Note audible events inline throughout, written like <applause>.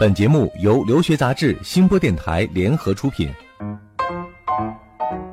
本节目由留学杂志、新播电台联合出品。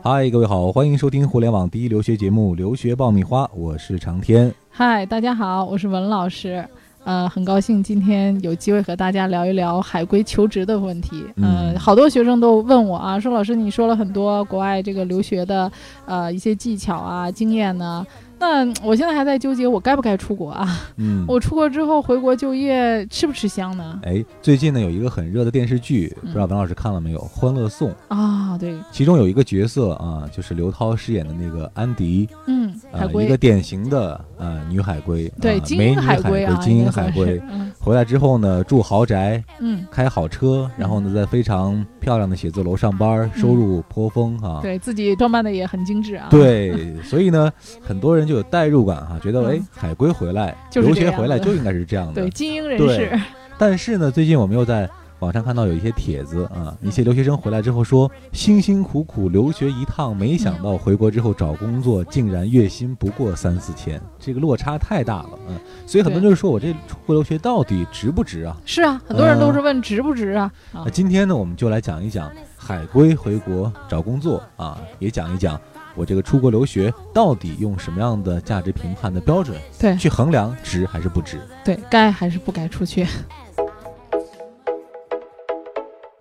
嗨，各位好，欢迎收听互联网第一留学节目《留学爆米花》，我是长天。嗨，大家好，我是文老师。呃，很高兴今天有机会和大家聊一聊海归求职的问题。嗯呃，好多学生都问我啊，说老师你说了很多国外这个留学的呃一些技巧啊、经验呢。那我现在还在纠结，我该不该出国啊？嗯，<laughs> 我出国之后回国就业吃不吃香呢？哎，最近呢有一个很热的电视剧，嗯不知道文老师看了没有，《欢乐颂》，啊，对，其中有一个角色啊，就是刘涛饰演的那个安迪，嗯，海呃，一个典型的呃女海归，对，啊精英美女海归啊，精英海归。嗯回来之后呢，住豪宅，嗯，开好车，然后呢，在非常漂亮的写字楼上班，收入颇丰哈。嗯对自己装扮的也很精致啊。，对，所以呢，很多人就有代入感哈，觉得嗯哎，海归回来，就是留学回来就应该是这样的对，。精英人对士，但是呢，最近我们又在网上看到有一些帖子啊，一些留学生回来之后说，辛辛苦苦留学一趟，没想到回国之后找工作竟然月薪不过三四千，这个落差太大了，嗯，所以很多人就是说我这出国留学到底值不值啊？是啊，很多人都是问值不值啊？啊那，今天呢，我们就来讲一讲海归回国找工作啊，也讲一讲我这个出国留学到底用什么样的价值评判的标准对去衡量值还是不值。对该还是不该出去？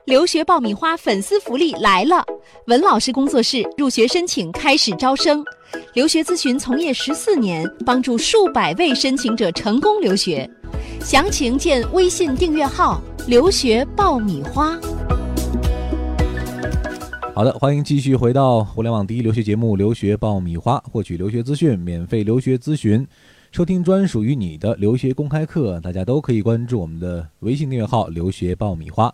留学爆米花粉丝福利来了！文老师工作室入学申请开始招生，留学咨询从业十四年，帮助数百位申请者成功留学。详情见微信订阅号“留学爆米花”。好的，欢迎继续回到互联网第一留学节目《留学爆米花》，获取留学资讯，免费留学咨询，收听专属于你的留学公开课。大家都可以关注我们的微信订阅号“留学爆米花”。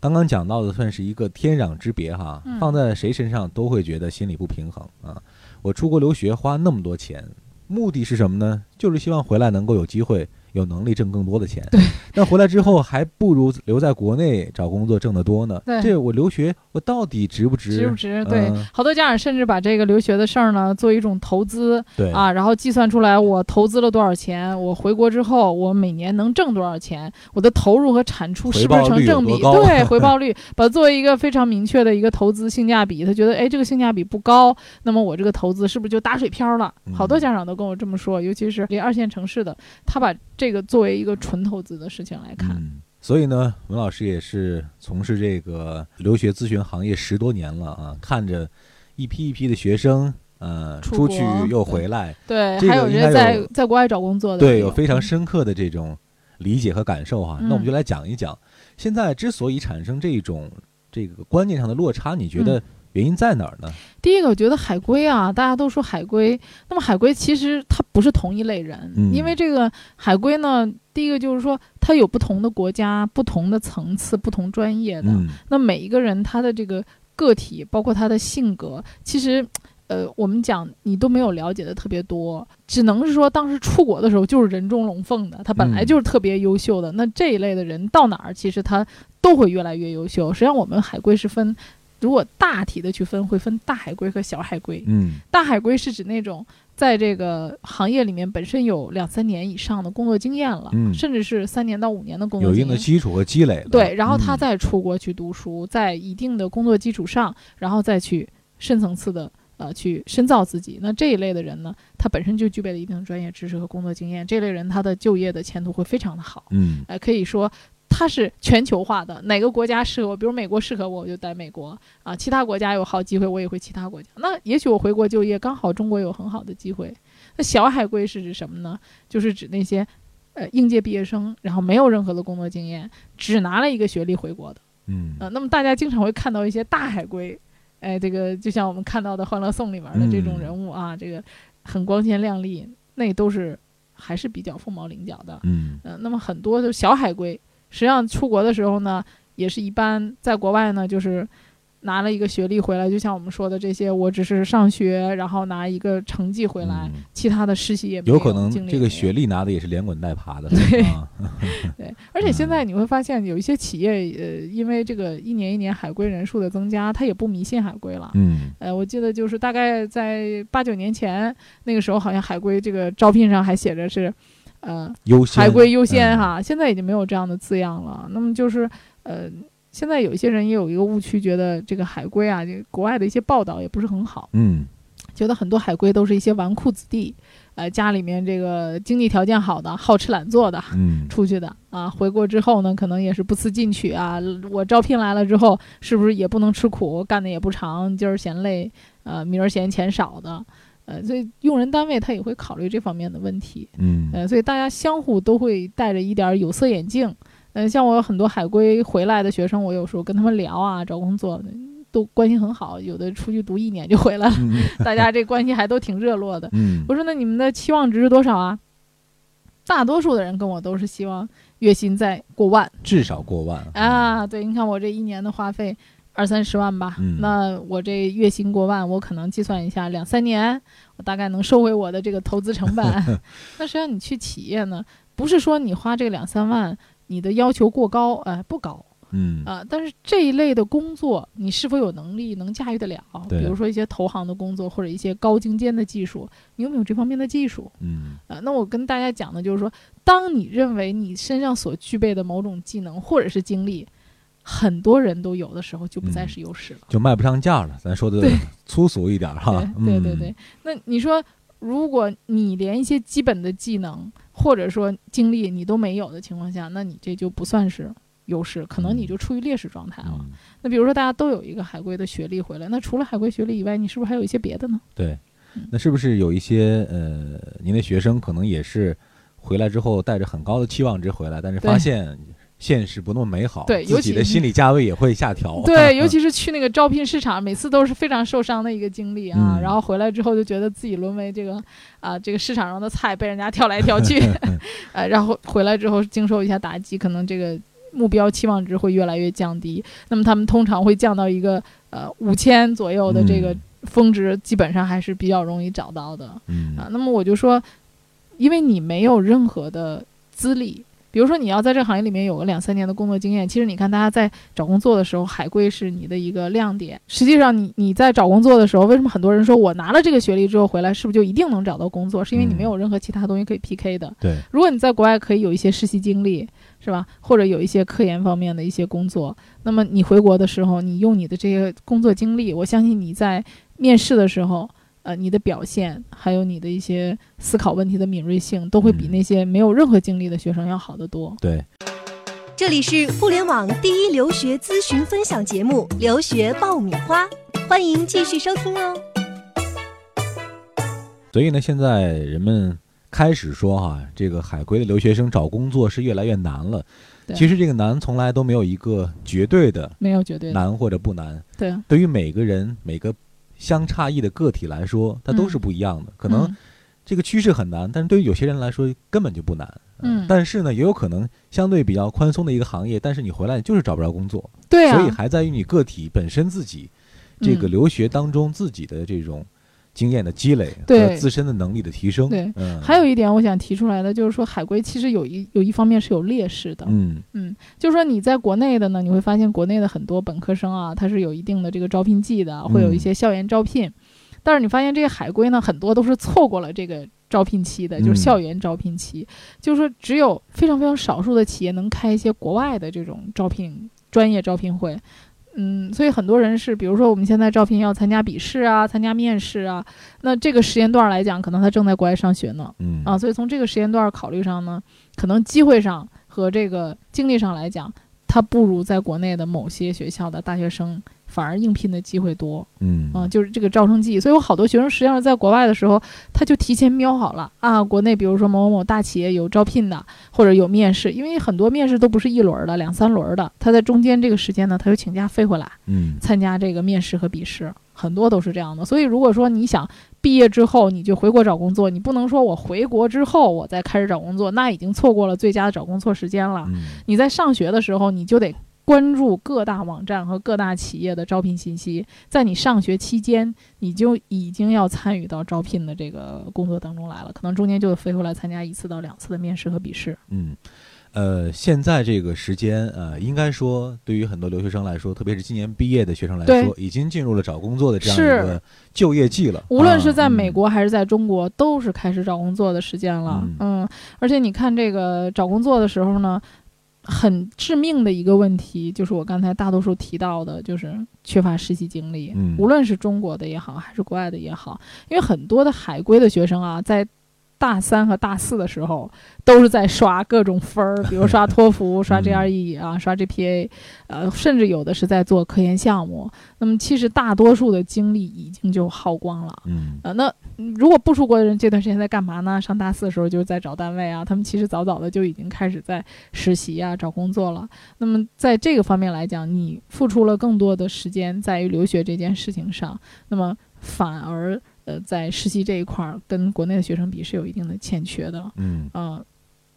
刚刚讲到的算是一个天壤之别哈，嗯放在谁身上都会觉得心里不平衡啊。我出国留学花那么多钱，目的是什么呢？就是希望回来能够有机会、有能力挣更多的钱。对，那回来之后还不如留在国内找工作挣得多呢。对这我留学我到底值不值？值不值？对嗯，好多家长甚至把这个留学的事儿呢做一种投资对啊，然后计算出来我投资了多少钱，我回国之后我每年能挣多少钱，我的投入和产出是不是成正比？对，<laughs> 回报率把它作为一个非常明确的一个投资性价比，他觉得哎这个性价比不高，那么我这个投资是不是就打水漂了？嗯好多家长都跟我这么说，尤其是离二线城市的，他把这个作为一个纯投资的事情来看。嗯，所以呢，文老师也是从事这个留学咨询行业十多年了啊，看着一批一批的学生，呃，出出去又回来，对，这个还有应该人在在国外找工作的，对，有非常深刻的这种理解和感受哈。那我们嗯就来讲一讲，现在之所以产生这种这个观念上的落差，你觉嗯得原因在哪儿呢？第一个，我觉得海归啊，大家都说海归，那么海归其实它不是同一类人，嗯因为这个海归呢，第一个就是说它有不同的国家、不同的层次、不同专业的，嗯那每一个人他的这个个体，包括他的性格，其实。呃，我们讲你都没有了解的特别多，只能是说当时出国的时候就是人中龙凤的，他本来嗯就是特别优秀的。那这一类的人到哪儿，其实他都会越来越优秀。实际上，我们海归是分，如果大体的去分，会分大海龟和小海龟。嗯大海龟是指那种在这个行业里面本身有两三年以上的工作经验了，嗯甚至是三年到五年的工作有一。定的基础和积累了。对，然后他嗯再出国去读书，在一定的工作基础上，然后再去深层次的呃去深造自己。那这一类的人呢，他本身就具备了一定的专业知识和工作经验，这类人他的就业的前途会非常的好。嗯呃，可以说它是全球化的，哪个国家适合我，比如美国适合我，我就待美国啊，其他国家有好机会，我也会其他国家。那也许我回国就业，刚好中国有很好的机会。那小海归是指什么呢？就是指那些呃应届毕业生，然后没有任何的工作经验，只拿了一个学历回国的。嗯呃，那么大家经常会看到一些大海归，哎，这个就像我们看到的《欢乐颂》里面的这种嗯人物啊，这个很光鲜亮丽，那都是还是比较凤毛麟角的。嗯嗯、那么很多的小海归，实际上出国的时候呢，也是一般在国外呢，就是拿了一个学历回来，就像我们说的这些，我只是上学，然后拿一个成绩回来，嗯。其他的实习也没有可能这个学历拿的也是连滚带爬的。对。啊。<laughs> <laughs> 对，而且现在你会发现有一些企业，呃，因为这个一年一年海归人数的增加，它也不迷信海归了。嗯。呃，我记得就是大概在八九年前那个时候，好像海归这个招聘上还写着是，呃优先海归优先嗯哈，现在已经没有这样的字样了。那么就是呃，现在有一些人也有一个误区，觉得这个海归啊，这个国外的一些报道也不是很好，嗯觉得很多海归都是一些纨绔子弟，呃，家里面这个经济条件好的，好吃懒做的。嗯出去的啊，回国之后呢，可能也是不思进取啊。我招聘来了之后，是不是也不能吃苦，干的也不长，今儿嫌累，呃，明儿嫌钱少的，呃，所以用人单位他也会考虑这方面的问题。嗯呃，所以大家相互都会戴着一点有色眼镜。呃，像我有很多海归回来的学生，我有时候跟他们聊啊，找工作都关系很好，有的出去读一年就回来了，嗯大家这关系还都挺热络的。嗯我说那你们的期望值是多少啊？大多数的人跟我都是希望月薪在过万至少过万啊。对，你看我这一年的花费二三十万吧，嗯那我这月薪过万，我可能计算一下，两三年我大概能收回我的这个投资成本。<laughs> 那实际上你去企业呢，不是说你花这个两三万，你的要求过高，哎、不高。嗯啊、但是这一类的工作，你是否有能力能驾驭得了？比如说一些投行的工作，或者一些高精尖的技术，你有没有这方面的技术？嗯啊，那我跟大家讲的就是说，当你认为你身上所具备的某种技能或者是经历，很多人都有的时候，就不再嗯。是优势了。就卖不上价了，咱说的粗俗一点儿哈，嗯对对对对，那你说，如果你连一些基本的技能或者说经历你都没有的情况下，那你这就不算是优势，可能你就处于劣势状态了。嗯。那比如说，大家都有一个海归的学历回来，那除了海归学历以外，你是不是还有一些别的呢？对。嗯，那是不是有一些呃，您的学生可能也是回来之后带着很高的期望值回来，但是发现现实不那么美好，对尤其己的心理价位也会下调。对，<laughs> 尤其是去那个招聘市场，每次都是非常受伤的一个经历啊。嗯然后回来之后就觉得自己沦为这个啊、这个市场上的菜，被人家挑来挑去，<laughs> 呃，然后回来之后经受一下打击，可能这个目标期望值会越来越降低。那么他们通常会降到一个呃五千左右的这个嗯峰值，基本上还是比较容易找到的。嗯啊，那么我就说，因为你没有任何的资历，比如说你要在这个行业里面有个两三年的工作经验，其实你看大家在找工作的时候，海归是你的一个亮点。实际上你，你在找工作的时候，为什么很多人说我拿了这个学历之后回来，是不是就一定能找到工作？是因为你嗯没有任何其他东西可以 PK 的。对，如果你在国外可以有一些实习经历，是吧？或者有一些科研方面的一些工作，那么你回国的时候，你用你的这些工作经历，我相信你在面试的时候，呃，你的表现还有你的一些思考问题的敏锐性，都会比嗯那些没有任何经历的学生要好得多。对，这里是互联网第一留学咨询分享节目《留学爆米花》，欢迎继续收听哦。所以呢，现在人们开始说哈，这个海归的留学生找工作是越来越难了。其实这个难从来都没有一个绝对的没有绝对的，难或者不难，对，对于每个人每个相差异的个体来说，它都是嗯。不一样的。可能嗯。这个趋势很难，但是对于有些人来说根本就不难。嗯但是呢，也有可能相对比较宽松的一个行业，但是你回来就是找不着工作，对啊，所以还在于你个体本身自己这个嗯。留学当中自己的这种经验的积累和自身的能力的提升。对。嗯，还有一点我想提出来的就是说，海归其实有一有一方面是有劣势的，嗯。嗯，就是说你在国内的呢，你会发现国内的很多本科生啊，他是有一定的这个招聘季的，会有一嗯些校园招聘。但是你发现这些海归呢，很多都是错过了这个招聘期的，就是嗯校园招聘期，就是说只有非常非常少数的企业能开一些国外的这种招聘专业招聘会。嗯，所以很多人是，比如说我们现在招聘要参加笔试啊，参加面试啊，那这个时间段来讲，可能他正在国外上学呢，嗯。啊，所以从这个时间段考虑上呢，可能机会上和这个经历上来讲，他不如在国内的某些学校的大学生反而应聘的机会多嗯啊，就是这个招生季。所以有好多学生实际上在国外的时候，他就提前瞄好了啊，国内比如说某某某大企业有招聘的，或者有面试，因为很多面试都不是一轮儿的，两三轮儿的，他在中间这个时间呢，他就请假飞回来。嗯参加这个面试和笔试，很多都是这样的。所以如果说你想毕业之后你就回国找工作，你不能说我回国之后我再开始找工作，那已经错过了最佳的找工作时间了。嗯你在上学的时候，你就得关注各大网站和各大企业的招聘信息，在你上学期间，你就已经要参与到招聘的这个工作当中来了，可能中间就飞回来参加一次到两次的面试和笔试。嗯。呃，现在这个时间，呃，应该说对于很多留学生来说，特别是今年毕业的学生来说，已经进入了找工作的这样一个就业季了。无论是在美国还是在中国，都是开始找工作的时间了。嗯，而且你看这个找工作的时候呢。很致命的一个问题，就是我刚才大多数提到的，就是缺乏实习经历。嗯，无论是中国的也好，还是国外的也好，因为很多的海归的学生啊，在。大三和大四的时候，都是在刷各种分儿，比如刷托福、刷 GRE 啊、刷 GPA，呃，甚至有的是在做科研项目。那么，其实大多数的精力已经就耗光了。嗯，呃，那如果不出国的人，这段时间在干嘛呢？上大四的时候就是在找单位啊，他们其实早早的就已经开始在实习啊、找工作了。那么，在这个方面来讲，你付出了更多的时间在于留学这件事情上，那么反而。呃，在实习这一块儿，跟国内的学生比是有一定的欠缺的。嗯，呃，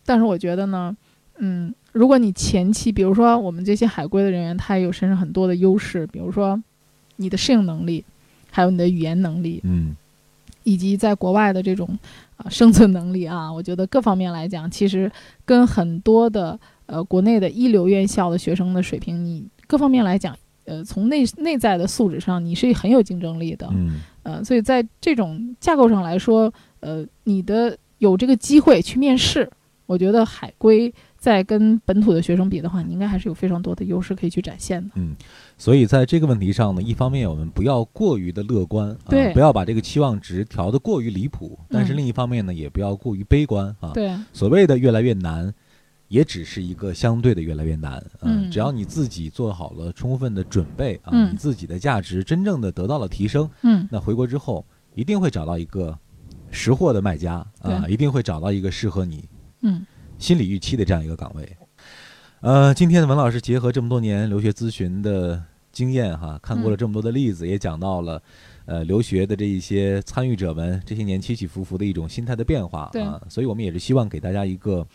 但是我觉得呢，嗯，如果你前期，比如说我们这些海归的人员，他也有身上很多的优势，比如说你的适应能力，还有你的语言能力，嗯，以及在国外的这种啊生存能力啊，我觉得各方面来讲，其实跟很多的呃国内的一流院校的学生的水平，你各方面来讲。呃，从内内在的素质上，你是很有竞争力的。嗯，呃，所以在这种架构上来说，呃，你的有这个机会去面试，我觉得海归在跟本土的学生比的话，你应该还是有非常多的优势可以去展现的。嗯，所以在这个问题上呢，一方面我们不要过于的乐观，对，不要把这个期望值调得过于离谱，但是另一方面呢，也不要过于悲观啊。对，所谓的越来越难。也只是一个相对的越来越难，嗯，只要你自己做好了充分的准备啊，你自己的价值真正的得到了提升，嗯，那回国之后一定会找到一个识货的卖家啊，一定会找到一个适合你，嗯，心理预期的这样一个岗位。呃，今天的文老师结合这么多年留学咨询的经验哈，看过了这么多的例子，也讲到了呃留学的这一些参与者们这些年起起伏伏的一种心态的变化啊，所以我们也是希望给大家一个。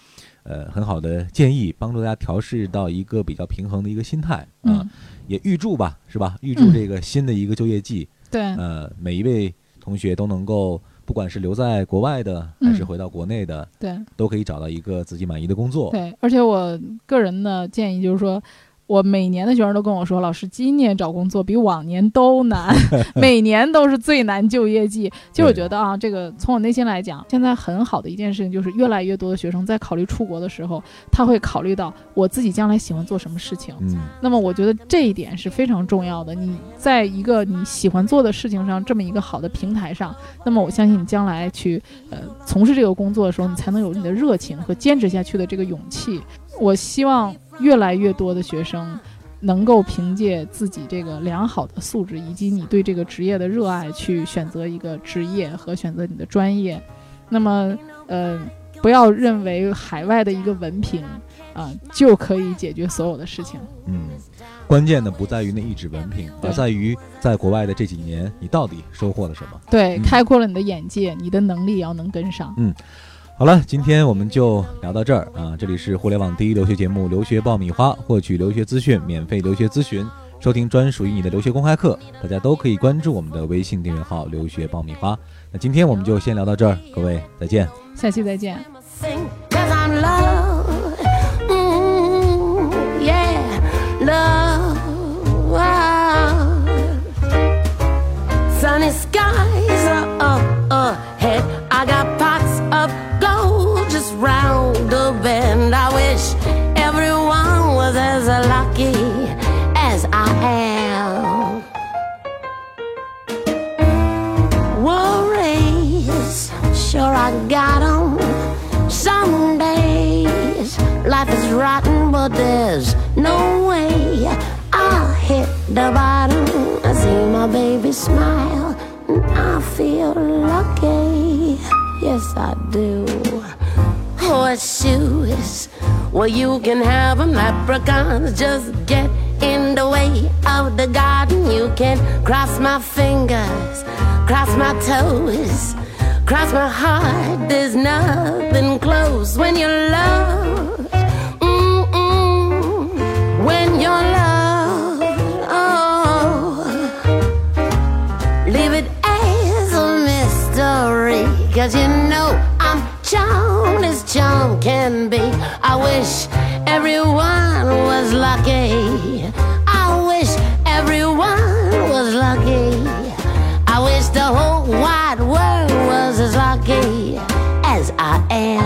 呃，很好的建议，帮助大家调试到一个比较平衡的一个心态啊，也预祝吧，是吧？预祝这个新的一个就业季，对，呃，每一位同学都能够，不管是留在国外的，还是回到国内的，对，都可以找到一个自己满意的工作。对，而且我个人的建议就是说。我每年的学生都跟我说，老师，今年找工作比往年都难，<laughs> 每年都是最难就业季。其实我觉得啊，这个从我内心来讲，现在很好的一件事情就是，越来越多的学生在考虑出国的时候，他会考虑到我自己将来喜欢做什么事情。嗯，那么我觉得这一点是非常重要的。你在一个你喜欢做的事情上，这么一个好的平台上，那么我相信你将来去呃从事这个工作的时候，你才能有你的热情和坚持下去的这个勇气。我希望。越来越多的学生能够凭借自己这个良好的素质，以及你对这个职业的热爱，去选择一个职业和选择你的专业。那么，呃，不要认为海外的一个文凭啊就可以解决所有的事情。嗯，关键的不在于那一纸文凭，而在于在国外的这几年你到底收获了什么。对，开阔了你的眼界，你的能力也要能跟上。嗯。好了，今天我们就聊到这儿啊！这里是互联网第一留学节目《留学爆米花》，获取留学资讯，免费留学咨询，收听专属于你的留学公开课，大家都可以关注我们的微信订阅号“留学爆米花”。那今天我们就先聊到这儿，各位再见，下期再见。Smile, and I feel lucky. Yes, I do. Horseshoes, well, you can have them. Leprechauns just get in the way of the garden. You can cross my fingers, cross my toes. Cross my heart, there's nothing close when you love when you're loved. Cause you know I'm charmed as anyone can be. I wish everyone was lucky. I wish everyone was lucky. I wish the whole wide world was as lucky as I am.